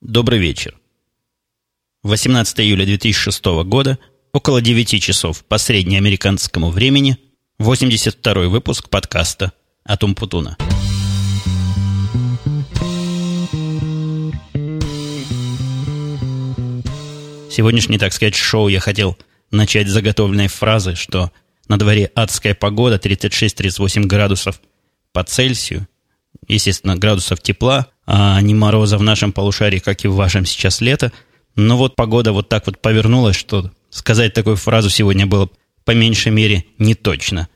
Добрый вечер. 18 июля 2006 года, около 9 часов по среднеамериканскому времени, 82 выпуск подкаста «Атум Путуна». Сегодняшний, так сказать, шоу я хотел начать с заготовленной фразы, что на дворе адская погода, 36-38 градусов по Цельсию, естественно, градусов тепла – а не мороза в нашем полушарии, как и в вашем сейчас лето. Но вот погода вот так вот повернулась, что сказать такую фразу сегодня было по меньшей мере не точно.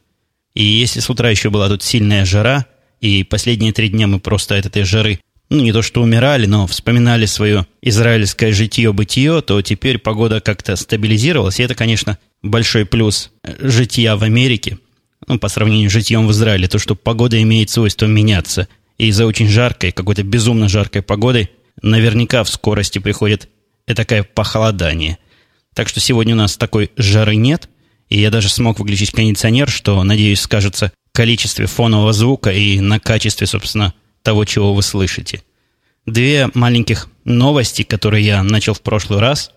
И если с утра еще была тут сильная жара, и последние три дня мы просто от этой жары, ну, не то что умирали, но вспоминали свое израильское житье-бытие, то теперь погода как-то стабилизировалась, и это, конечно, большой плюс жития в Америке, ну, по сравнению с житьем в Израиле, то, что погода имеет свойство меняться – и из-за очень жаркой, какой-то безумно жаркой погоды наверняка в скорости приходит такое похолодание. Так что сегодня у нас такой жары нет, и я даже смог выключить кондиционер, что, надеюсь, скажется количестве фонового звука и на качестве, собственно, того, чего вы слышите. Две маленьких новости, которые я начал в прошлый раз,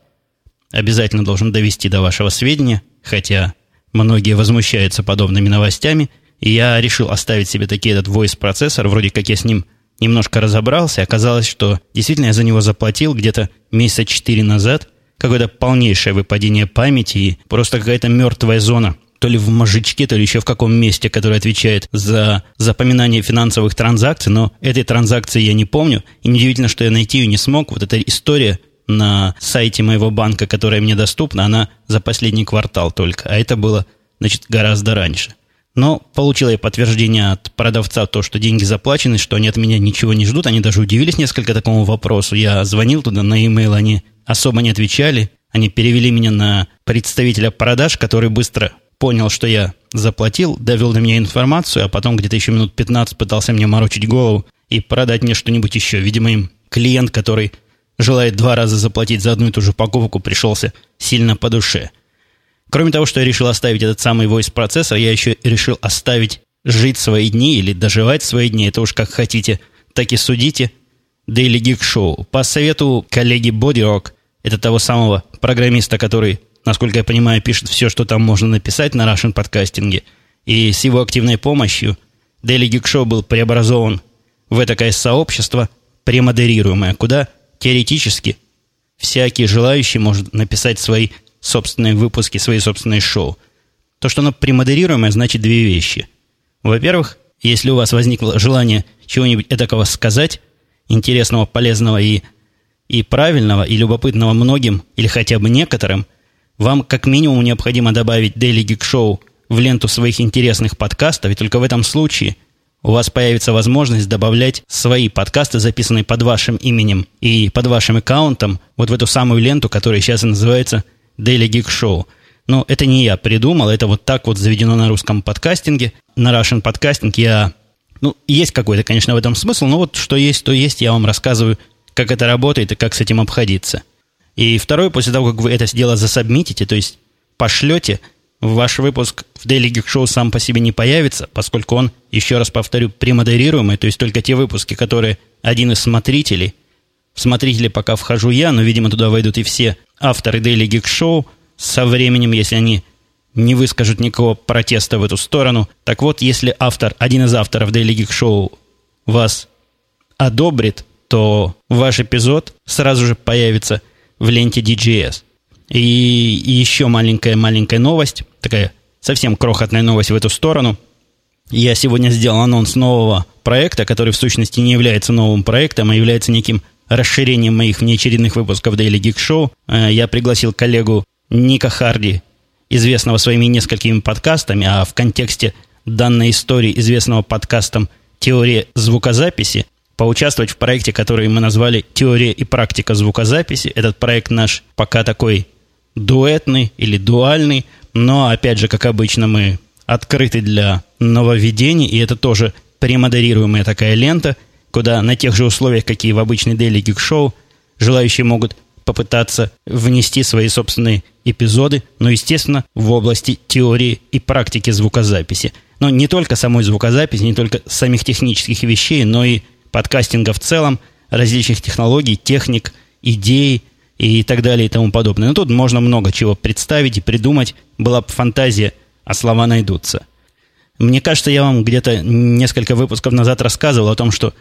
обязательно должен довести до вашего сведения, хотя многие возмущаются подобными новостями – и я решил оставить себе таки этот voice-процессор, вроде как я с ним немножко разобрался, оказалось, что действительно я за него заплатил где-то месяца четыре назад, какое-то полнейшее выпадение памяти и просто какая-то мертвая зона, то ли в мозжечке, то ли еще в каком месте, который отвечает за запоминание финансовых транзакций, но этой транзакции я не помню, и неудивительно, что я найти ее не смог. Вот эта история на сайте моего банка, которая мне доступна, она за последний квартал только, а это было, значит, гораздо раньше – но получил я подтверждение от продавца, то, что деньги заплачены, что они от меня ничего не ждут. Они даже удивились несколько такому вопросу. Я звонил туда на e-mail, они особо не отвечали. Они перевели меня на представителя продаж, который быстро понял, что я заплатил, довел до меня информацию, а потом где-то еще минут 15 пытался мне морочить голову и продать мне что-нибудь еще. Видимо, им клиент, который желает два раза заплатить за одну и ту же покупку, пришелся сильно по душе – Кроме того, что я решил оставить этот самый voice процессор, я еще решил оставить жить свои дни или доживать свои дни, это уж как хотите, так и судите, Daily Geek Show. По совету коллеги Rock, это того самого программиста, который, насколько я понимаю, пишет все, что там можно написать на Russian подкастинге, и с его активной помощью Daily Geek Show был преобразован в такое сообщество, премодерируемое, куда теоретически всякий желающий может написать свои собственные выпуски, свои собственные шоу. То, что оно премодерируемое, значит две вещи. Во-первых, если у вас возникло желание чего-нибудь этакого сказать, интересного, полезного и, и правильного, и любопытного многим, или хотя бы некоторым, вам как минимум необходимо добавить Daily Geek Show в ленту своих интересных подкастов, и только в этом случае у вас появится возможность добавлять свои подкасты, записанные под вашим именем и под вашим аккаунтом, вот в эту самую ленту, которая сейчас называется Daily Geek Show. Но это не я придумал, это вот так вот заведено на русском подкастинге. На Russian подкастинг я... Ну, есть какой-то, конечно, в этом смысл, но вот что есть, то есть, я вам рассказываю, как это работает и как с этим обходиться. И второе, после того, как вы это дело засобмитите, то есть пошлете, ваш выпуск в Daily Geek Show сам по себе не появится, поскольку он, еще раз повторю, премодерируемый, то есть только те выпуски, которые один из смотрителей, в смотрители пока вхожу я, но, видимо, туда войдут и все авторы Daily Geek Show со временем, если они не выскажут никакого протеста в эту сторону. Так вот, если автор, один из авторов Daily Geek Show вас одобрит, то ваш эпизод сразу же появится в ленте DGS. И, еще маленькая-маленькая новость, такая совсем крохотная новость в эту сторону. Я сегодня сделал анонс нового проекта, который в сущности не является новым проектом, а является неким расширением моих внеочередных выпусков Daily Geek Show э, я пригласил коллегу Ника Харди, известного своими несколькими подкастами, а в контексте данной истории, известного подкастом «Теория звукозаписи», поучаствовать в проекте, который мы назвали «Теория и практика звукозаписи». Этот проект наш пока такой дуэтный или дуальный, но, опять же, как обычно, мы открыты для нововведений, и это тоже премодерируемая такая лента – куда на тех же условиях, какие в обычной Daily Geek Show, желающие могут попытаться внести свои собственные эпизоды, но, естественно, в области теории и практики звукозаписи. Но не только самой звукозаписи, не только самих технических вещей, но и подкастинга в целом, различных технологий, техник, идей и так далее и тому подобное. Но тут можно много чего представить и придумать. Была бы фантазия, а слова найдутся. Мне кажется, я вам где-то несколько выпусков назад рассказывал о том, что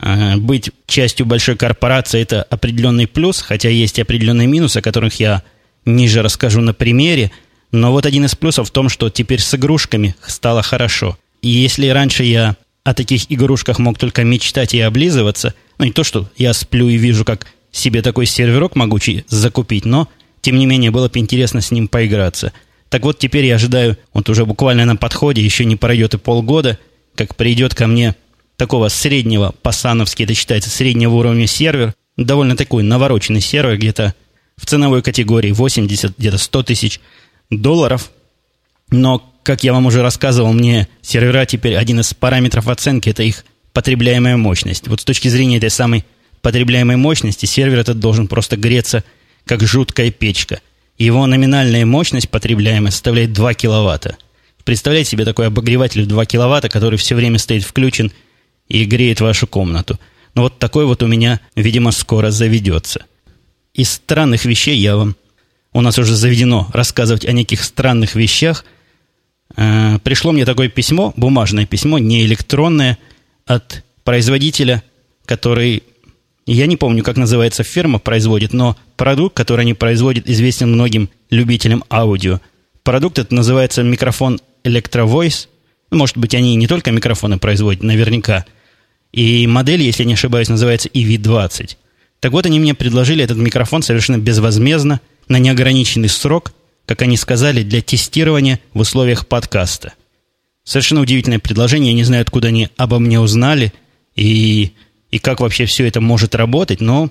э, быть частью большой корпорации – это определенный плюс, хотя есть определенные минусы, о которых я ниже расскажу на примере. Но вот один из плюсов в том, что теперь с игрушками стало хорошо. И если раньше я о таких игрушках мог только мечтать и облизываться, ну не то, что я сплю и вижу, как себе такой серверок могучий закупить, но, тем не менее, было бы интересно с ним поиграться. Так вот, теперь я ожидаю, вот уже буквально на подходе, еще не пройдет и полгода, как придет ко мне такого среднего, по-сановски это считается, среднего уровня сервер, довольно такой навороченный сервер, где-то в ценовой категории 80, где-то 100 тысяч долларов. Но, как я вам уже рассказывал, мне сервера теперь один из параметров оценки – это их потребляемая мощность. Вот с точки зрения этой самой потребляемой мощности сервер этот должен просто греться, как жуткая печка. Его номинальная мощность потребляемая составляет 2 киловатта. Представляете себе такой обогреватель в 2 киловатта, который все время стоит включен и греет вашу комнату. Но вот такой вот у меня, видимо, скоро заведется. Из странных вещей я вам... У нас уже заведено рассказывать о неких странных вещах. Э, пришло мне такое письмо, бумажное письмо, не электронное, от производителя, который я не помню, как называется фирма, производит, но продукт, который они производят, известен многим любителям аудио. Продукт этот называется микрофон Electro ну, Может быть, они не только микрофоны производят, наверняка. И модель, если не ошибаюсь, называется EV20. Так вот, они мне предложили этот микрофон совершенно безвозмездно, на неограниченный срок, как они сказали, для тестирования в условиях подкаста. Совершенно удивительное предложение, я не знаю, откуда они обо мне узнали, и и как вообще все это может работать, но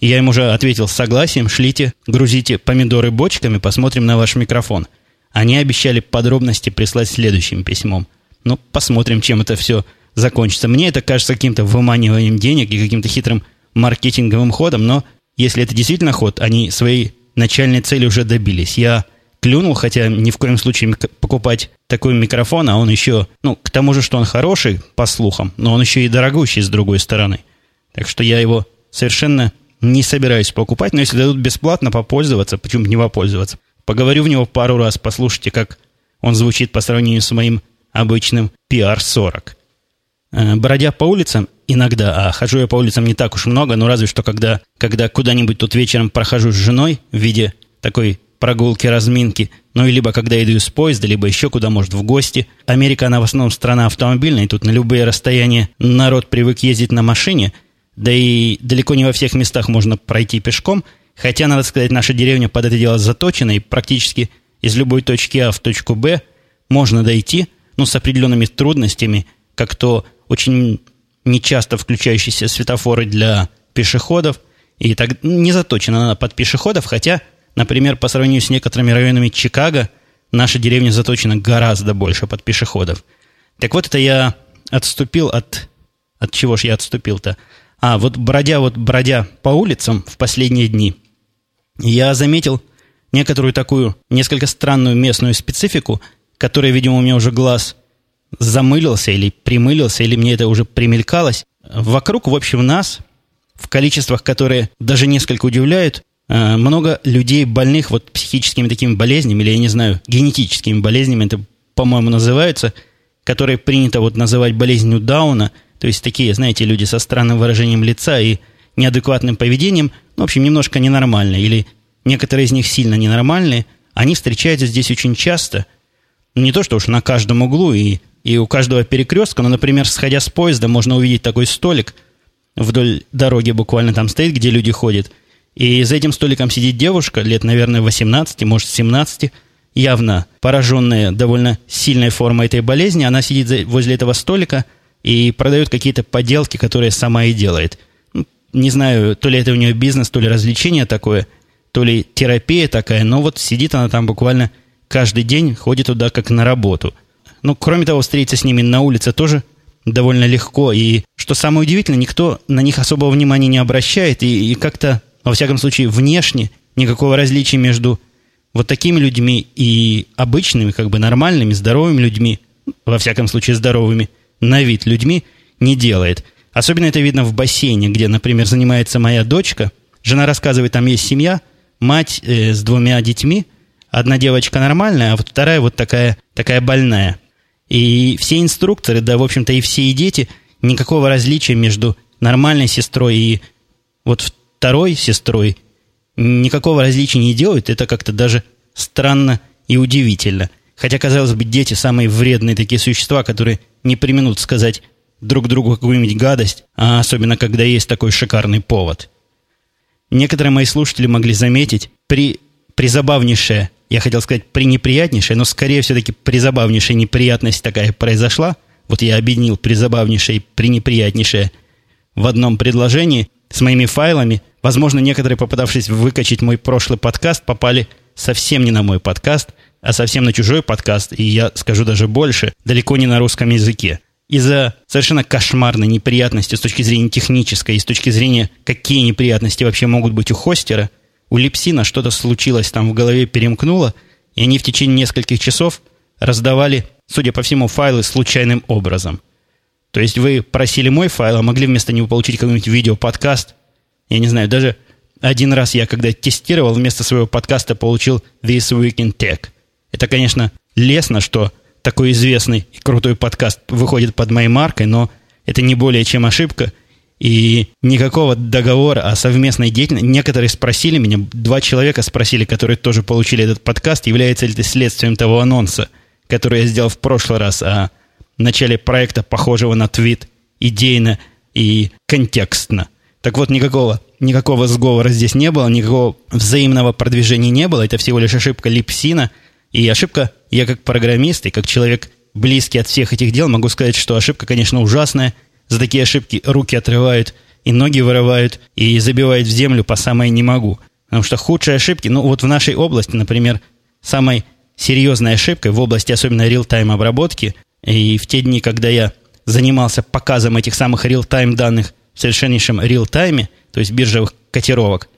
я им уже ответил с согласием, шлите, грузите помидоры бочками, посмотрим на ваш микрофон. Они обещали подробности прислать следующим письмом. Ну, посмотрим, чем это все закончится. Мне это кажется каким-то выманиванием денег и каким-то хитрым маркетинговым ходом, но если это действительно ход, они своей начальной цели уже добились. Я клюнул, хотя ни в коем случае покупать такой микрофон, а он еще, ну, к тому же, что он хороший, по слухам, но он еще и дорогущий с другой стороны. Так что я его совершенно не собираюсь покупать, но если дадут бесплатно попользоваться, почему бы не попользоваться? Поговорю в него пару раз, послушайте, как он звучит по сравнению с моим обычным PR-40. Э, бродя по улицам иногда, а хожу я по улицам не так уж много, но разве что когда, когда куда-нибудь тут вечером прохожу с женой в виде такой прогулки, разминки, ну и либо когда иду из поезда, либо еще куда, может, в гости. Америка, она в основном страна автомобильная, и тут на любые расстояния народ привык ездить на машине, да и далеко не во всех местах можно пройти пешком, хотя, надо сказать, наша деревня под это дело заточена, и практически из любой точки А в точку Б можно дойти, ну, с определенными трудностями, как то очень нечасто включающиеся светофоры для пешеходов, и так не заточена она под пешеходов, хотя Например, по сравнению с некоторыми районами Чикаго, наша деревня заточена гораздо больше под пешеходов. Так вот, это я отступил от... От чего ж я отступил-то? А, вот бродя, вот бродя по улицам в последние дни, я заметил некоторую такую, несколько странную местную специфику, которая, видимо, у меня уже глаз замылился или примылился, или мне это уже примелькалось. Вокруг, в общем, нас, в количествах, которые даже несколько удивляют, много людей больных вот психическими такими болезнями, или, я не знаю, генетическими болезнями, это, по-моему, называются, которые принято вот называть болезнью Дауна, то есть такие, знаете, люди со странным выражением лица и неадекватным поведением, ну, в общем, немножко ненормальные, или некоторые из них сильно ненормальные, они встречаются здесь очень часто, ну, не то, что уж на каждом углу и, и у каждого перекрестка, но, например, сходя с поезда, можно увидеть такой столик вдоль дороги буквально там стоит, где люди ходят – и за этим столиком сидит девушка, лет, наверное, 18, может, 17, явно пораженная довольно сильной формой этой болезни. Она сидит возле этого столика и продает какие-то поделки, которые сама и делает. Ну, не знаю, то ли это у нее бизнес, то ли развлечение такое, то ли терапия такая, но вот сидит она там буквально каждый день, ходит туда как на работу. Ну, кроме того, встретиться с ними на улице тоже довольно легко. И, что самое удивительное, никто на них особого внимания не обращает, и, и как-то во всяком случае, внешне никакого различия между вот такими людьми и обычными, как бы нормальными, здоровыми людьми, во всяком случае здоровыми, на вид людьми, не делает. Особенно это видно в бассейне, где, например, занимается моя дочка. Жена рассказывает, там есть семья, мать э, с двумя детьми. Одна девочка нормальная, а вот вторая вот такая, такая больная. И все инструкторы, да, в общем-то, и все и дети, никакого различия между нормальной сестрой и вот второй сестрой никакого различия не делают. Это как-то даже странно и удивительно. Хотя, казалось бы, дети самые вредные такие существа, которые не применут сказать друг другу какую-нибудь гадость, а особенно когда есть такой шикарный повод. Некоторые мои слушатели могли заметить, при призабавнейшая, я хотел сказать пренеприятнейшая, но скорее все-таки призабавнейшая неприятность такая произошла. Вот я объединил призабавнейшее и пренеприятнейшее в одном предложении с моими файлами. Возможно, некоторые, попытавшись выкачать мой прошлый подкаст, попали совсем не на мой подкаст, а совсем на чужой подкаст, и я скажу даже больше, далеко не на русском языке. Из-за совершенно кошмарной неприятности с точки зрения технической и с точки зрения, какие неприятности вообще могут быть у хостера, у Липсина что-то случилось, там в голове перемкнуло, и они в течение нескольких часов раздавали, судя по всему, файлы случайным образом. То есть вы просили мой файл, а могли вместо него получить какой-нибудь видеоподкаст. Я не знаю, даже один раз я, когда тестировал, вместо своего подкаста получил This Week in Tech. Это, конечно, лестно, что такой известный и крутой подкаст выходит под моей маркой, но это не более чем ошибка. И никакого договора о совместной деятельности. Некоторые спросили меня, два человека спросили, которые тоже получили этот подкаст, является ли это следствием того анонса, который я сделал в прошлый раз о начале проекта, похожего на твит, идейно и контекстно. Так вот, никакого, никакого сговора здесь не было, никакого взаимного продвижения не было. Это всего лишь ошибка Липсина. И ошибка, я как программист и как человек близкий от всех этих дел, могу сказать, что ошибка, конечно, ужасная. За такие ошибки руки отрывают и ноги вырывают, и забивают в землю по самое не могу. Потому что худшие ошибки, ну вот в нашей области, например, самой серьезной ошибкой в области особенно реал-тайм обработки, и в те дни, когда я занимался показом этих самых реал-тайм данных в совершеннейшем реал-тайме, то есть биржевых котировок,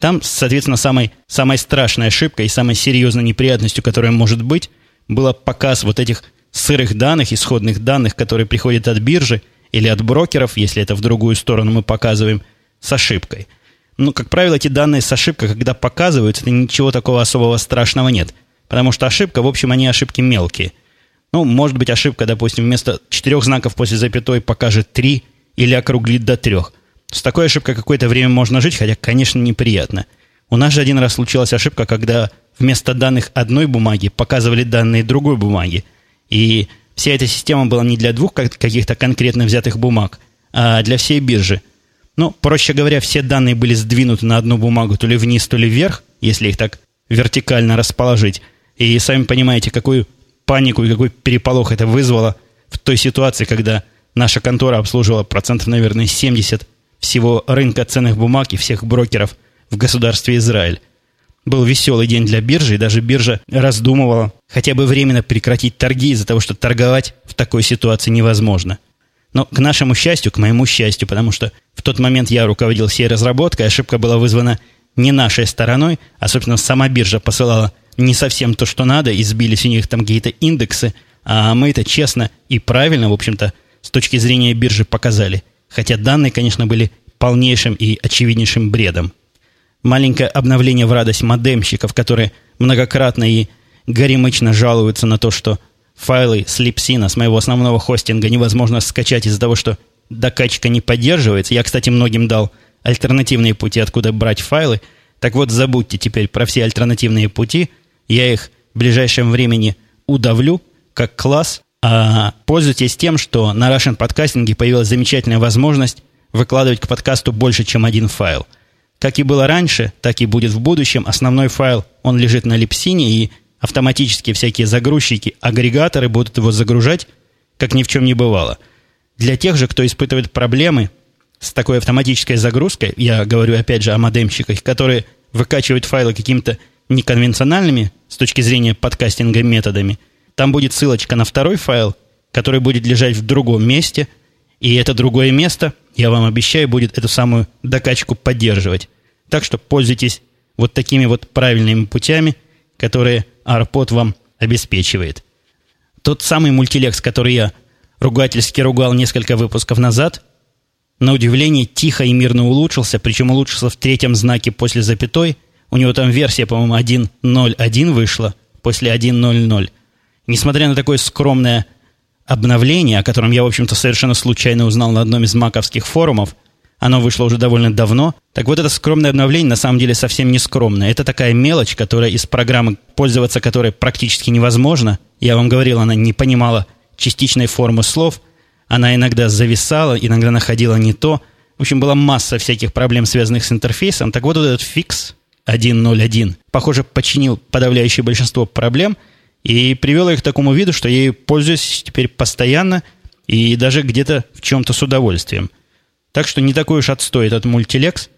там, соответственно, самой, самой страшной ошибкой и самой серьезной неприятностью, которая может быть, было показ вот этих сырых данных, исходных данных, которые приходят от биржи или от брокеров, если это в другую сторону мы показываем, с ошибкой. Ну, как правило, эти данные с ошибкой, когда показываются, это ничего такого особого страшного нет. Потому что ошибка, в общем, они ошибки мелкие. Ну, может быть, ошибка, допустим, вместо четырех знаков после запятой покажет три или округлит до трех. С такой ошибкой какое-то время можно жить, хотя, конечно, неприятно. У нас же один раз случилась ошибка, когда вместо данных одной бумаги показывали данные другой бумаги. И вся эта система была не для двух каких-то конкретно взятых бумаг, а для всей биржи. Ну, проще говоря, все данные были сдвинуты на одну бумагу то ли вниз, то ли вверх, если их так вертикально расположить. И сами понимаете, какую панику и какой переполох это вызвало в той ситуации, когда наша контора обслуживала процентов, наверное, 70 всего рынка ценных бумаг и всех брокеров в государстве Израиль. Был веселый день для биржи, и даже биржа раздумывала хотя бы временно прекратить торги из-за того, что торговать в такой ситуации невозможно. Но к нашему счастью, к моему счастью, потому что в тот момент я руководил всей разработкой, ошибка была вызвана не нашей стороной, а, собственно, сама биржа посылала не совсем то, что надо, и сбились у них там какие-то индексы, а мы это честно и правильно, в общем-то, с точки зрения биржи показали – хотя данные, конечно, были полнейшим и очевиднейшим бредом. Маленькое обновление в радость модемщиков, которые многократно и горемычно жалуются на то, что файлы с липсина, с моего основного хостинга невозможно скачать из-за того, что докачка не поддерживается. Я, кстати, многим дал альтернативные пути, откуда брать файлы. Так вот, забудьте теперь про все альтернативные пути. Я их в ближайшем времени удавлю как класс, пользуйтесь тем, что на Russian подкастинге появилась замечательная возможность выкладывать к подкасту больше, чем один файл. Как и было раньше, так и будет в будущем. Основной файл, он лежит на липсине, и автоматически всякие загрузчики, агрегаторы будут его загружать, как ни в чем не бывало. Для тех же, кто испытывает проблемы с такой автоматической загрузкой, я говорю опять же о модемщиках, которые выкачивают файлы какими-то неконвенциональными с точки зрения подкастинга методами – там будет ссылочка на второй файл, который будет лежать в другом месте, и это другое место, я вам обещаю, будет эту самую докачку поддерживать. Так что пользуйтесь вот такими вот правильными путями, которые ARPod вам обеспечивает. Тот самый мультилекс, который я ругательски ругал несколько выпусков назад, на удивление, тихо и мирно улучшился, причем улучшился в третьем знаке после запятой. У него там версия, по-моему, 1.0.1 вышла после 1.0.0. Несмотря на такое скромное обновление, о котором я, в общем-то, совершенно случайно узнал на одном из маковских форумов, оно вышло уже довольно давно. Так вот, это скромное обновление на самом деле совсем не скромное. Это такая мелочь, которая из программы, пользоваться которой практически невозможно. Я вам говорил, она не понимала частичной формы слов. Она иногда зависала, иногда находила не то. В общем, была масса всяких проблем, связанных с интерфейсом. Так вот, вот этот фикс 1.0.1, похоже, починил подавляющее большинство проблем и привел их к такому виду, что я ей пользуюсь теперь постоянно и даже где-то в чем-то с удовольствием. Так что не такой уж отстой этот мультилекс,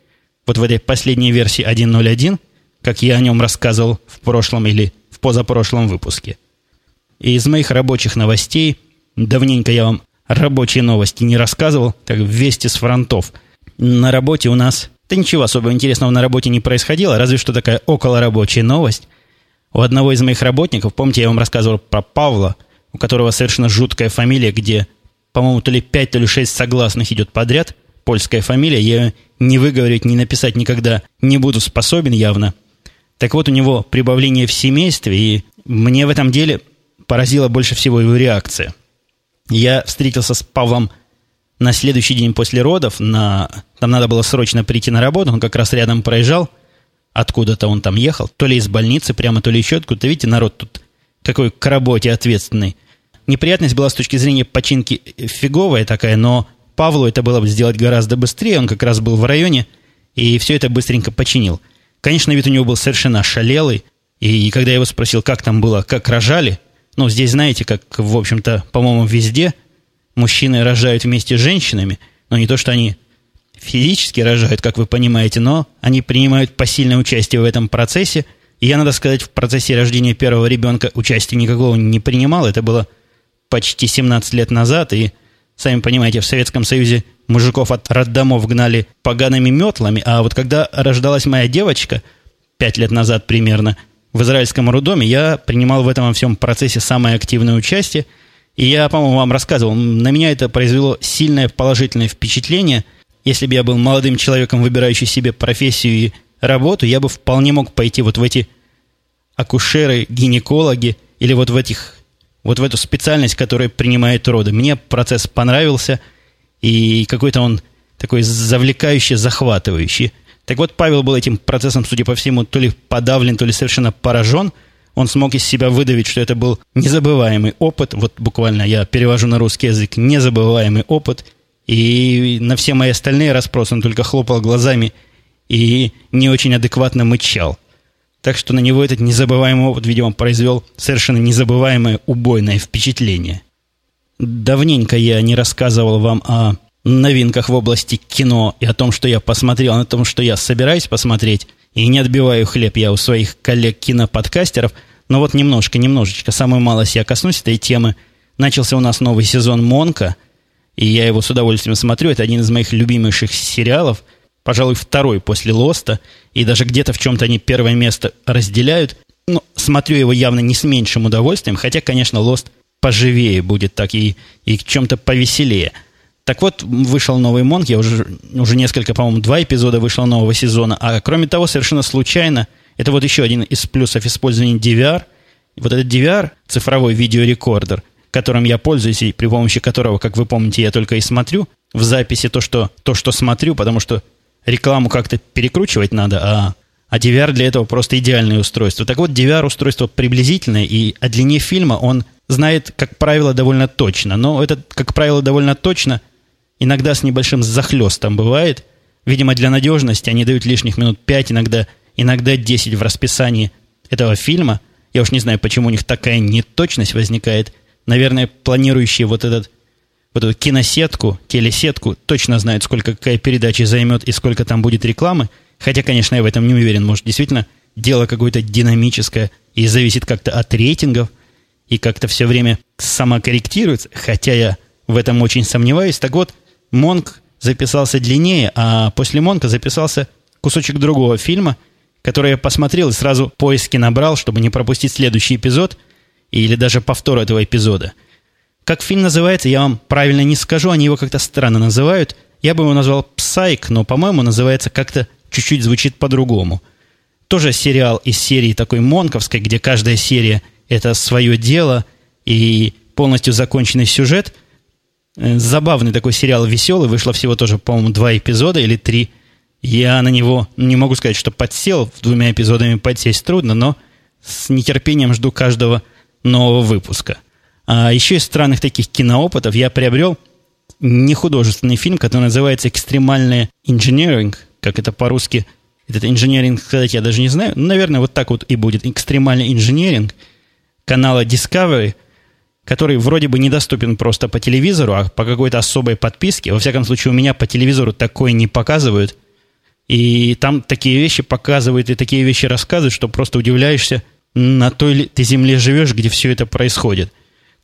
вот в этой последней версии 1.0.1, как я о нем рассказывал в прошлом или в позапрошлом выпуске. И из моих рабочих новостей, давненько я вам рабочие новости не рассказывал, как вести с фронтов. На работе у нас, да ничего особо интересного на работе не происходило, разве что такая околорабочая новость. У одного из моих работников, помните, я вам рассказывал про Павла, у которого совершенно жуткая фамилия, где, по-моему, то ли 5, то ли 6 согласных идет подряд, польская фамилия, я не выговорить, не написать никогда не буду способен явно. Так вот, у него прибавление в семействе, и мне в этом деле поразила больше всего его реакция. Я встретился с Павлом на следующий день после родов, на... там надо было срочно прийти на работу, он как раз рядом проезжал, откуда-то он там ехал, то ли из больницы прямо, то ли еще откуда-то. Видите, народ тут какой к работе ответственный. Неприятность была с точки зрения починки фиговая такая, но Павлу это было бы сделать гораздо быстрее, он как раз был в районе, и все это быстренько починил. Конечно, вид у него был совершенно ошалелый, и когда я его спросил, как там было, как рожали, ну, здесь, знаете, как, в общем-то, по-моему, везде мужчины рожают вместе с женщинами, но не то, что они физически рожают, как вы понимаете, но они принимают посильное участие в этом процессе. И я, надо сказать, в процессе рождения первого ребенка участия никакого не принимал. Это было почти 17 лет назад, и Сами понимаете, в Советском Союзе мужиков от роддомов гнали погаными метлами, а вот когда рождалась моя девочка, пять лет назад примерно, в израильском роддоме, я принимал в этом всем процессе самое активное участие. И я, по-моему, вам рассказывал, на меня это произвело сильное положительное впечатление. Если бы я был молодым человеком, выбирающий себе профессию и работу, я бы вполне мог пойти вот в эти акушеры, гинекологи или вот в этих вот в эту специальность, которая принимает роды. Мне процесс понравился, и какой-то он такой завлекающий, захватывающий. Так вот, Павел был этим процессом, судя по всему, то ли подавлен, то ли совершенно поражен. Он смог из себя выдавить, что это был незабываемый опыт. Вот буквально я перевожу на русский язык «незабываемый опыт». И на все мои остальные расспросы он только хлопал глазами и не очень адекватно мычал – так что на него этот незабываемый опыт, видимо, произвел совершенно незабываемое убойное впечатление. Давненько я не рассказывал вам о новинках в области кино и о том, что я посмотрел, о том, что я собираюсь посмотреть. И не отбиваю хлеб я у своих коллег-киноподкастеров. Но вот немножко, немножечко, самую малость я коснусь этой темы. Начался у нас новый сезон «Монка», и я его с удовольствием смотрю. Это один из моих любимейших сериалов – пожалуй, второй после «Лоста», и даже где-то в чем-то они первое место разделяют. Но смотрю его явно не с меньшим удовольствием, хотя, конечно, «Лост» поживее будет так и, и в чем-то повеселее. Так вот, вышел новый Монк, я уже, уже несколько, по-моему, два эпизода вышло нового сезона, а кроме того, совершенно случайно, это вот еще один из плюсов использования DVR, вот этот DVR, цифровой видеорекордер, которым я пользуюсь и при помощи которого, как вы помните, я только и смотрю в записи то, что, то, что смотрю, потому что рекламу как-то перекручивать надо, а, а DVR для этого просто идеальное устройство. Так вот, DVR устройство приблизительное, и о длине фильма он знает, как правило, довольно точно. Но это, как правило, довольно точно иногда с небольшим захлестом бывает. Видимо, для надежности они дают лишних минут 5, иногда, иногда 10 в расписании этого фильма. Я уж не знаю, почему у них такая неточность возникает. Наверное, планирующие вот этот вот эту киносетку, телесетку, точно знают, сколько какая передача займет и сколько там будет рекламы. Хотя, конечно, я в этом не уверен. Может, действительно, дело какое-то динамическое и зависит как-то от рейтингов и как-то все время самокорректируется. Хотя я в этом очень сомневаюсь. Так вот, Монк записался длиннее, а после Монка записался кусочек другого фильма, который я посмотрел и сразу поиски набрал, чтобы не пропустить следующий эпизод или даже повтор этого эпизода – как фильм называется, я вам правильно не скажу, они его как-то странно называют. Я бы его назвал «Псайк», но, по-моему, называется как-то чуть-чуть звучит по-другому. Тоже сериал из серии такой Монковской, где каждая серия – это свое дело и полностью законченный сюжет. Э, забавный такой сериал, веселый. Вышло всего тоже, по-моему, два эпизода или три. Я на него не могу сказать, что подсел. Двумя эпизодами подсесть трудно, но с нетерпением жду каждого нового выпуска. А еще из странных таких киноопытов я приобрел не художественный фильм, который называется «Экстремальный инженеринг», как это по-русски. Этот инженеринг сказать я даже не знаю. Ну, наверное, вот так вот и будет. «Экстремальный инженеринг» канала Discovery, который вроде бы недоступен просто по телевизору, а по какой-то особой подписке. Во всяком случае, у меня по телевизору такое не показывают. И там такие вещи показывают и такие вещи рассказывают, что просто удивляешься, на той ли ты земле живешь, где все это происходит.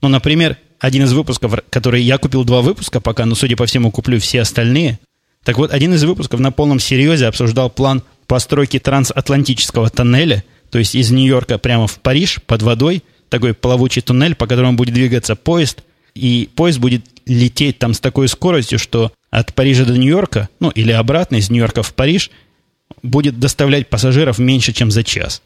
Ну, например, один из выпусков, который я купил два выпуска пока, но, судя по всему, куплю все остальные. Так вот, один из выпусков на полном серьезе обсуждал план постройки трансатлантического тоннеля, то есть из Нью-Йорка прямо в Париж под водой, такой плавучий туннель, по которому будет двигаться поезд, и поезд будет лететь там с такой скоростью, что от Парижа до Нью-Йорка, ну или обратно из Нью-Йорка в Париж, будет доставлять пассажиров меньше, чем за час.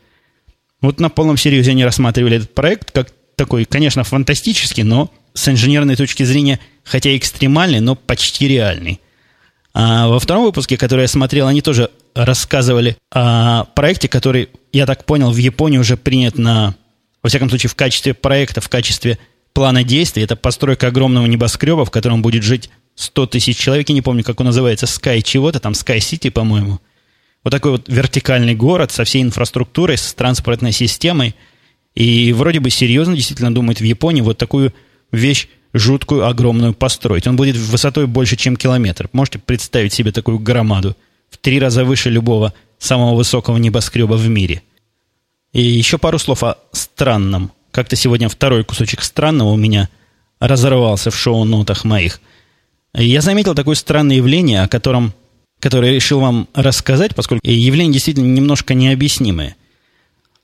Вот на полном серьезе они рассматривали этот проект как такой, конечно, фантастический, но с инженерной точки зрения, хотя экстремальный, но почти реальный. А во втором выпуске, который я смотрел, они тоже рассказывали о проекте, который, я так понял, в Японии уже принят на, во всяком случае, в качестве проекта, в качестве плана действий. Это постройка огромного небоскреба, в котором будет жить 100 тысяч человек. Я не помню, как он называется, Sky чего-то, там Sky City, по-моему. Вот такой вот вертикальный город со всей инфраструктурой, с транспортной системой – и вроде бы серьезно действительно думает в Японии вот такую вещь жуткую, огромную построить. Он будет высотой больше, чем километр. Можете представить себе такую громаду. В три раза выше любого самого высокого небоскреба в мире. И еще пару слов о странном. Как-то сегодня второй кусочек странного у меня разорвался в шоу-нотах моих. Я заметил такое странное явление, о котором которое решил вам рассказать, поскольку явление действительно немножко необъяснимое.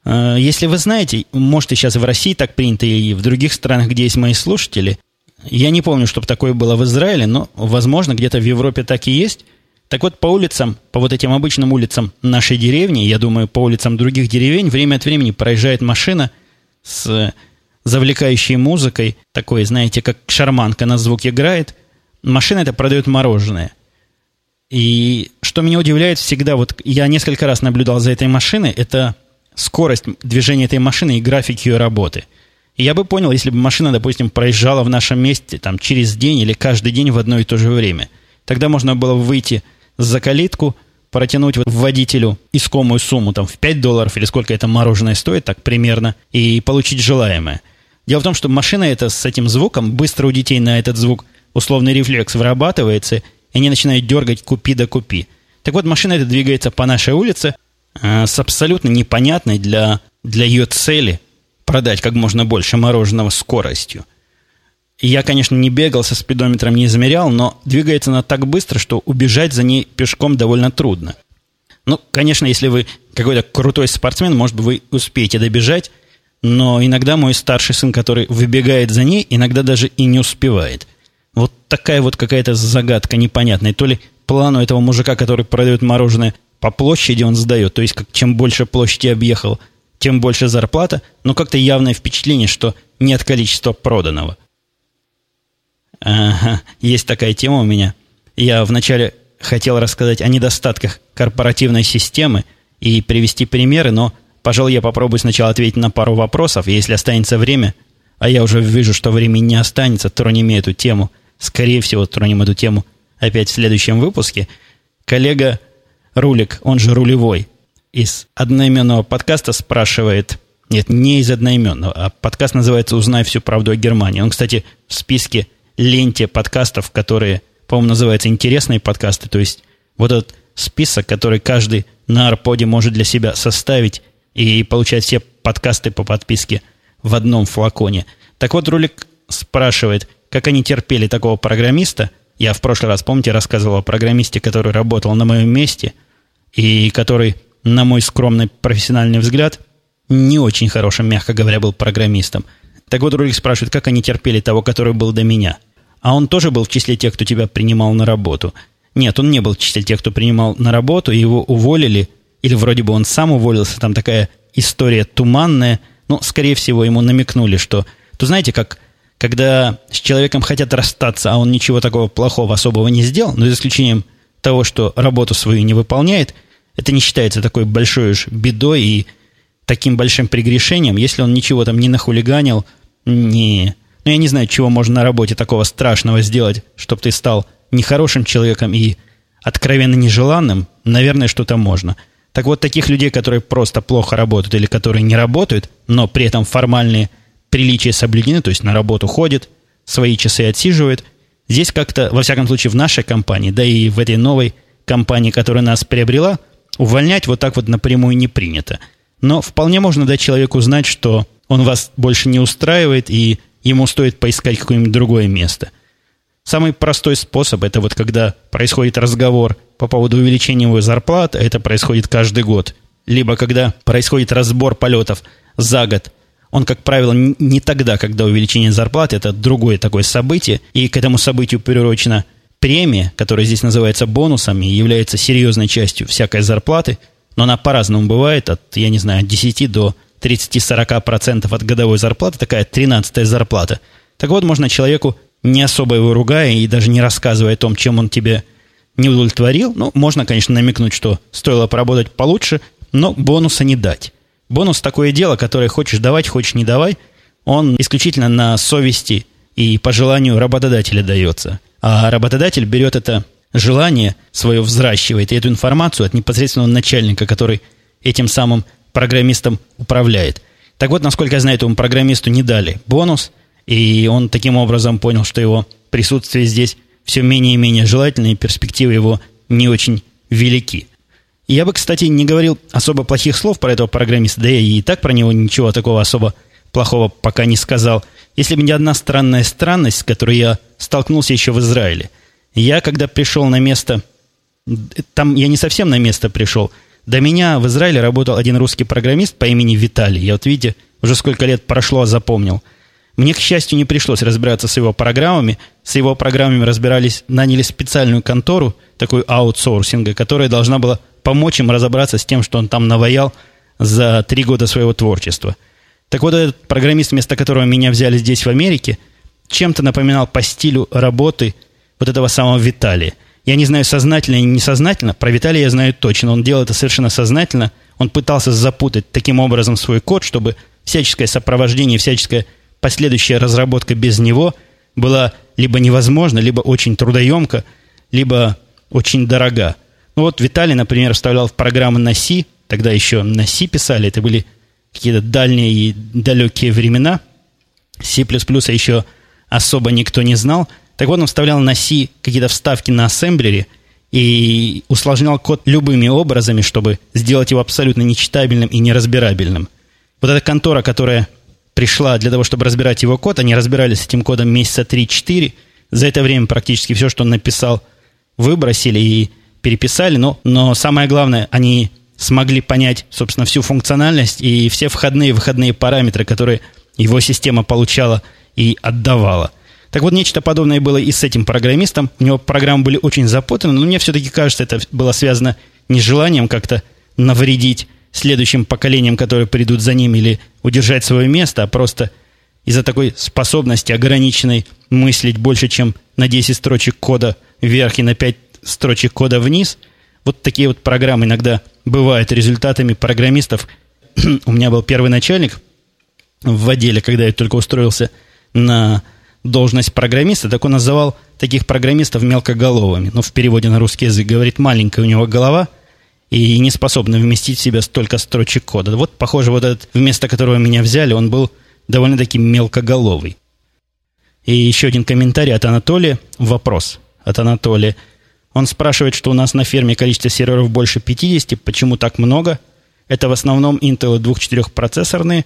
Э, если вы знаете, может, и сейчас в России так принято, и в других странах, где есть мои слушатели, я не помню, чтобы такое было в Израиле, но, возможно, где-то в Европе так и есть. Так вот, по улицам, по вот этим обычным улицам нашей деревни, я думаю, по улицам других деревень, время от времени проезжает машина с завлекающей музыкой, такой, знаете, как шарманка на звук играет. Машина это продает мороженое. И что меня удивляет всегда, вот я несколько раз наблюдал за этой машиной, это скорость движения этой машины и график ее работы. И я бы понял, если бы машина, допустим, проезжала в нашем месте там, через день или каждый день в одно и то же время. Тогда можно было выйти за калитку, протянуть вот водителю искомую сумму там, в 5 долларов или сколько это мороженое стоит, так примерно, и получить желаемое. Дело в том, что машина эта с этим звуком, быстро у детей на этот звук условный рефлекс вырабатывается, и они начинают дергать «купи да купи». Так вот, машина эта двигается по нашей улице, Э, с абсолютно непонятной для, для ее цели продать как можно больше мороженого скоростью. Я, конечно, не бегал со спидометром, не замерял, но двигается она так быстро, что убежать за ней пешком довольно трудно. Ну, конечно, если вы какой-то крутой спортсмен, может быть, вы успеете добежать, но иногда мой старший сын, который выбегает за ней, иногда даже и не успевает. Вот такая вот какая-то загадка непонятная. То ли плану этого мужика, который продает мороженое, по площади он сдает, то есть как, чем больше площади объехал, тем больше зарплата, но как-то явное впечатление, что нет количества проданного. Ага, есть такая тема у меня. Я вначале хотел рассказать о недостатках корпоративной системы и привести примеры, но, пожалуй, я попробую сначала ответить на пару вопросов, если останется время, а я уже вижу, что времени не останется, тронем эту тему, скорее всего, тронем эту тему опять в следующем выпуске. Коллега Рулик, он же рулевой, из одноименного подкаста спрашивает, нет, не из одноименного, а подкаст называется «Узнай всю правду о Германии». Он, кстати, в списке ленте подкастов, которые, по-моему, называются «Интересные подкасты», то есть вот этот список, который каждый на Арподе может для себя составить и получать все подкасты по подписке в одном флаконе. Так вот, Рулик спрашивает, как они терпели такого программиста. Я в прошлый раз, помните, рассказывал о программисте, который работал на моем месте – и который, на мой скромный профессиональный взгляд, не очень хорошим, мягко говоря, был программистом. Так вот, Рулик спрашивает, как они терпели того, который был до меня. А он тоже был в числе тех, кто тебя принимал на работу. Нет, он не был в числе тех, кто принимал на работу, его уволили, или вроде бы он сам уволился, там такая история туманная, но, скорее всего, ему намекнули, что... То знаете, как когда с человеком хотят расстаться, а он ничего такого плохого особого не сделал, но за исключением того, что работу свою не выполняет, это не считается такой большой уж бедой и таким большим прегрешением, если он ничего там не нахулиганил, не... Ну, я не знаю, чего можно на работе такого страшного сделать, чтобы ты стал нехорошим человеком и откровенно нежеланным, наверное, что-то можно. Так вот, таких людей, которые просто плохо работают или которые не работают, но при этом формальные приличия соблюдены, то есть на работу ходит, свои часы отсиживает, здесь как-то, во всяком случае, в нашей компании, да и в этой новой компании, которая нас приобрела, увольнять вот так вот напрямую не принято. Но вполне можно дать человеку знать, что он вас больше не устраивает, и ему стоит поискать какое-нибудь другое место. Самый простой способ – это вот когда происходит разговор по поводу увеличения его зарплаты, это происходит каждый год. Либо когда происходит разбор полетов за год, он, как правило, не тогда, когда увеличение зарплаты, это другое такое событие, и к этому событию приурочена премия, которая здесь называется бонусом и является серьезной частью всякой зарплаты, но она по-разному бывает, от, я не знаю, от 10 до 30-40% от годовой зарплаты, такая 13 зарплата. Так вот, можно человеку, не особо его ругая и даже не рассказывая о том, чем он тебе не удовлетворил, ну, можно, конечно, намекнуть, что стоило поработать получше, но бонуса не дать. Бонус такое дело, которое хочешь давать, хочешь не давай, он исключительно на совести и по желанию работодателя дается. А работодатель берет это желание свое взращивает, и эту информацию от непосредственного начальника, который этим самым программистом управляет. Так вот, насколько я знаю, этому программисту не дали бонус, и он таким образом понял, что его присутствие здесь все менее и менее желательно, и перспективы его не очень велики. Я бы, кстати, не говорил особо плохих слов про этого программиста, да я и так про него ничего такого особо плохого пока не сказал, если бы не одна странная странность, с которой я столкнулся еще в Израиле. Я, когда пришел на место, там я не совсем на место пришел, до меня в Израиле работал один русский программист по имени Виталий. Я вот, видите, уже сколько лет прошло, а запомнил. Мне, к счастью, не пришлось разбираться с его программами. С его программами разбирались, наняли специальную контору, такую аутсорсинга, которая должна была помочь им разобраться с тем, что он там наваял за три года своего творчества. Так вот, этот программист, вместо которого меня взяли здесь, в Америке, чем-то напоминал по стилю работы вот этого самого Виталия. Я не знаю, сознательно или несознательно. Про Виталия я знаю точно. Он делал это совершенно сознательно. Он пытался запутать таким образом свой код, чтобы всяческое сопровождение, всяческая последующая разработка без него была либо невозможна, либо очень трудоемка, либо очень дорога. Ну вот Виталий, например, вставлял в программы на C, тогда еще на C писали, это были какие-то дальние и далекие времена. C++ еще особо никто не знал. Так вот, он вставлял на C какие-то вставки на ассемблере и усложнял код любыми образами, чтобы сделать его абсолютно нечитабельным и неразбирабельным. Вот эта контора, которая пришла для того, чтобы разбирать его код, они разбирались с этим кодом месяца 3-4. За это время практически все, что он написал, выбросили и переписали, но, но самое главное, они смогли понять, собственно, всю функциональность и все входные и выходные параметры, которые его система получала и отдавала. Так вот, нечто подобное было и с этим программистом. У него программы были очень запутаны, но мне все-таки кажется, это было связано не желанием как-то навредить следующим поколениям, которые придут за ним, или удержать свое место, а просто из-за такой способности ограниченной мыслить больше, чем на 10 строчек кода вверх и на 5 строчек кода вниз. Вот такие вот программы иногда бывают результатами программистов. У меня был первый начальник в отделе, когда я только устроился на должность программиста, так он называл таких программистов мелкоголовыми. Ну, в переводе на русский язык говорит, маленькая у него голова и не способна вместить в себя столько строчек кода. Вот, похоже, вот этот, вместо которого меня взяли, он был довольно-таки мелкоголовый. И еще один комментарий от Анатолия. Вопрос от Анатолия. Он спрашивает, что у нас на ферме количество серверов больше 50, почему так много? Это в основном Intel 2.4 процессорные.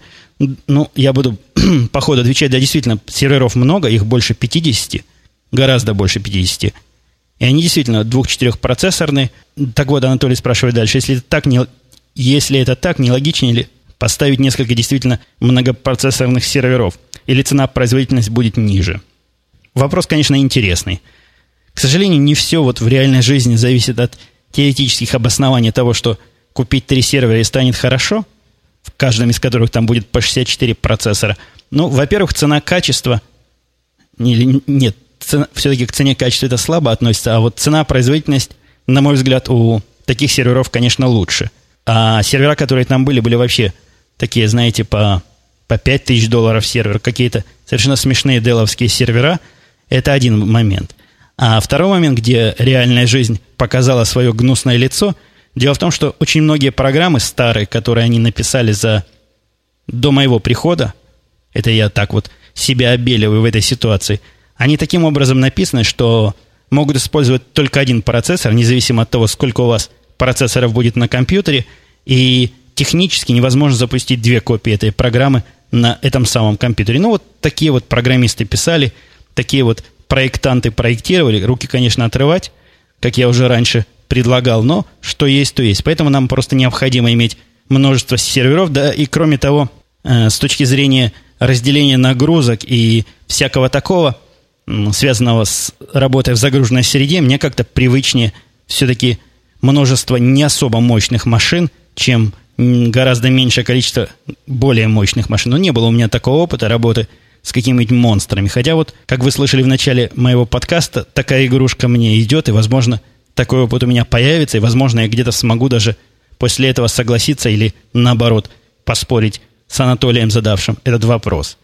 Ну, я буду по ходу отвечать, да, действительно, серверов много, их больше 50, гораздо больше 50. И они действительно 2.4 процессорные. Так вот, Анатолий спрашивает дальше, если это так, не, если это так, не логичнее ли поставить несколько действительно многопроцессорных серверов? Или цена производительность будет ниже? Вопрос, конечно, интересный. К сожалению, не все вот в реальной жизни зависит от теоретических обоснований того, что купить три сервера и станет хорошо, в каждом из которых там будет по 64 процессора. Ну, во-первых, цена-качество, нет, цена, все-таки к цене-качеству это слабо относится, а вот цена-производительность, на мой взгляд, у таких серверов, конечно, лучше. А сервера, которые там были, были вообще такие, знаете, по, по 5 тысяч долларов сервер, какие-то совершенно смешные деловские сервера. Это один момент. А второй момент, где реальная жизнь показала свое гнусное лицо, дело в том, что очень многие программы старые, которые они написали за до моего прихода, это я так вот себя обеливаю в этой ситуации, они таким образом написаны, что могут использовать только один процессор, независимо от того, сколько у вас процессоров будет на компьютере, и технически невозможно запустить две копии этой программы на этом самом компьютере. Ну, вот такие вот программисты писали, такие вот проектанты проектировали, руки, конечно, отрывать, как я уже раньше предлагал, но что есть, то есть. Поэтому нам просто необходимо иметь множество серверов, да, и кроме того, э, с точки зрения разделения нагрузок и всякого такого, связанного с работой в загруженной среде, мне как-то привычнее все-таки множество не особо мощных машин, чем гораздо меньшее количество более мощных машин. Но не было у меня такого опыта работы с какими-нибудь монстрами. Хотя вот, как вы слышали в начале моего подкаста, такая игрушка мне идет, и, возможно, такой опыт у меня появится, и, возможно, я где-то смогу даже после этого согласиться или, наоборот, поспорить с Анатолием, задавшим этот вопрос.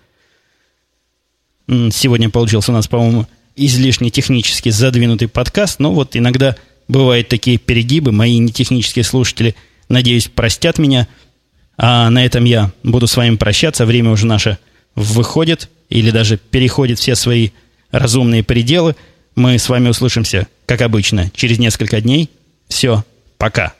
Сегодня получился у нас, по-моему, излишне технически задвинутый подкаст, но вот иногда бывают такие перегибы. Мои нетехнические слушатели, надеюсь, простят меня. А на этом я буду с вами прощаться. Время уже наше выходит или даже переходит все свои разумные пределы. Мы с вами услышимся, как обычно, через несколько дней. Все, пока.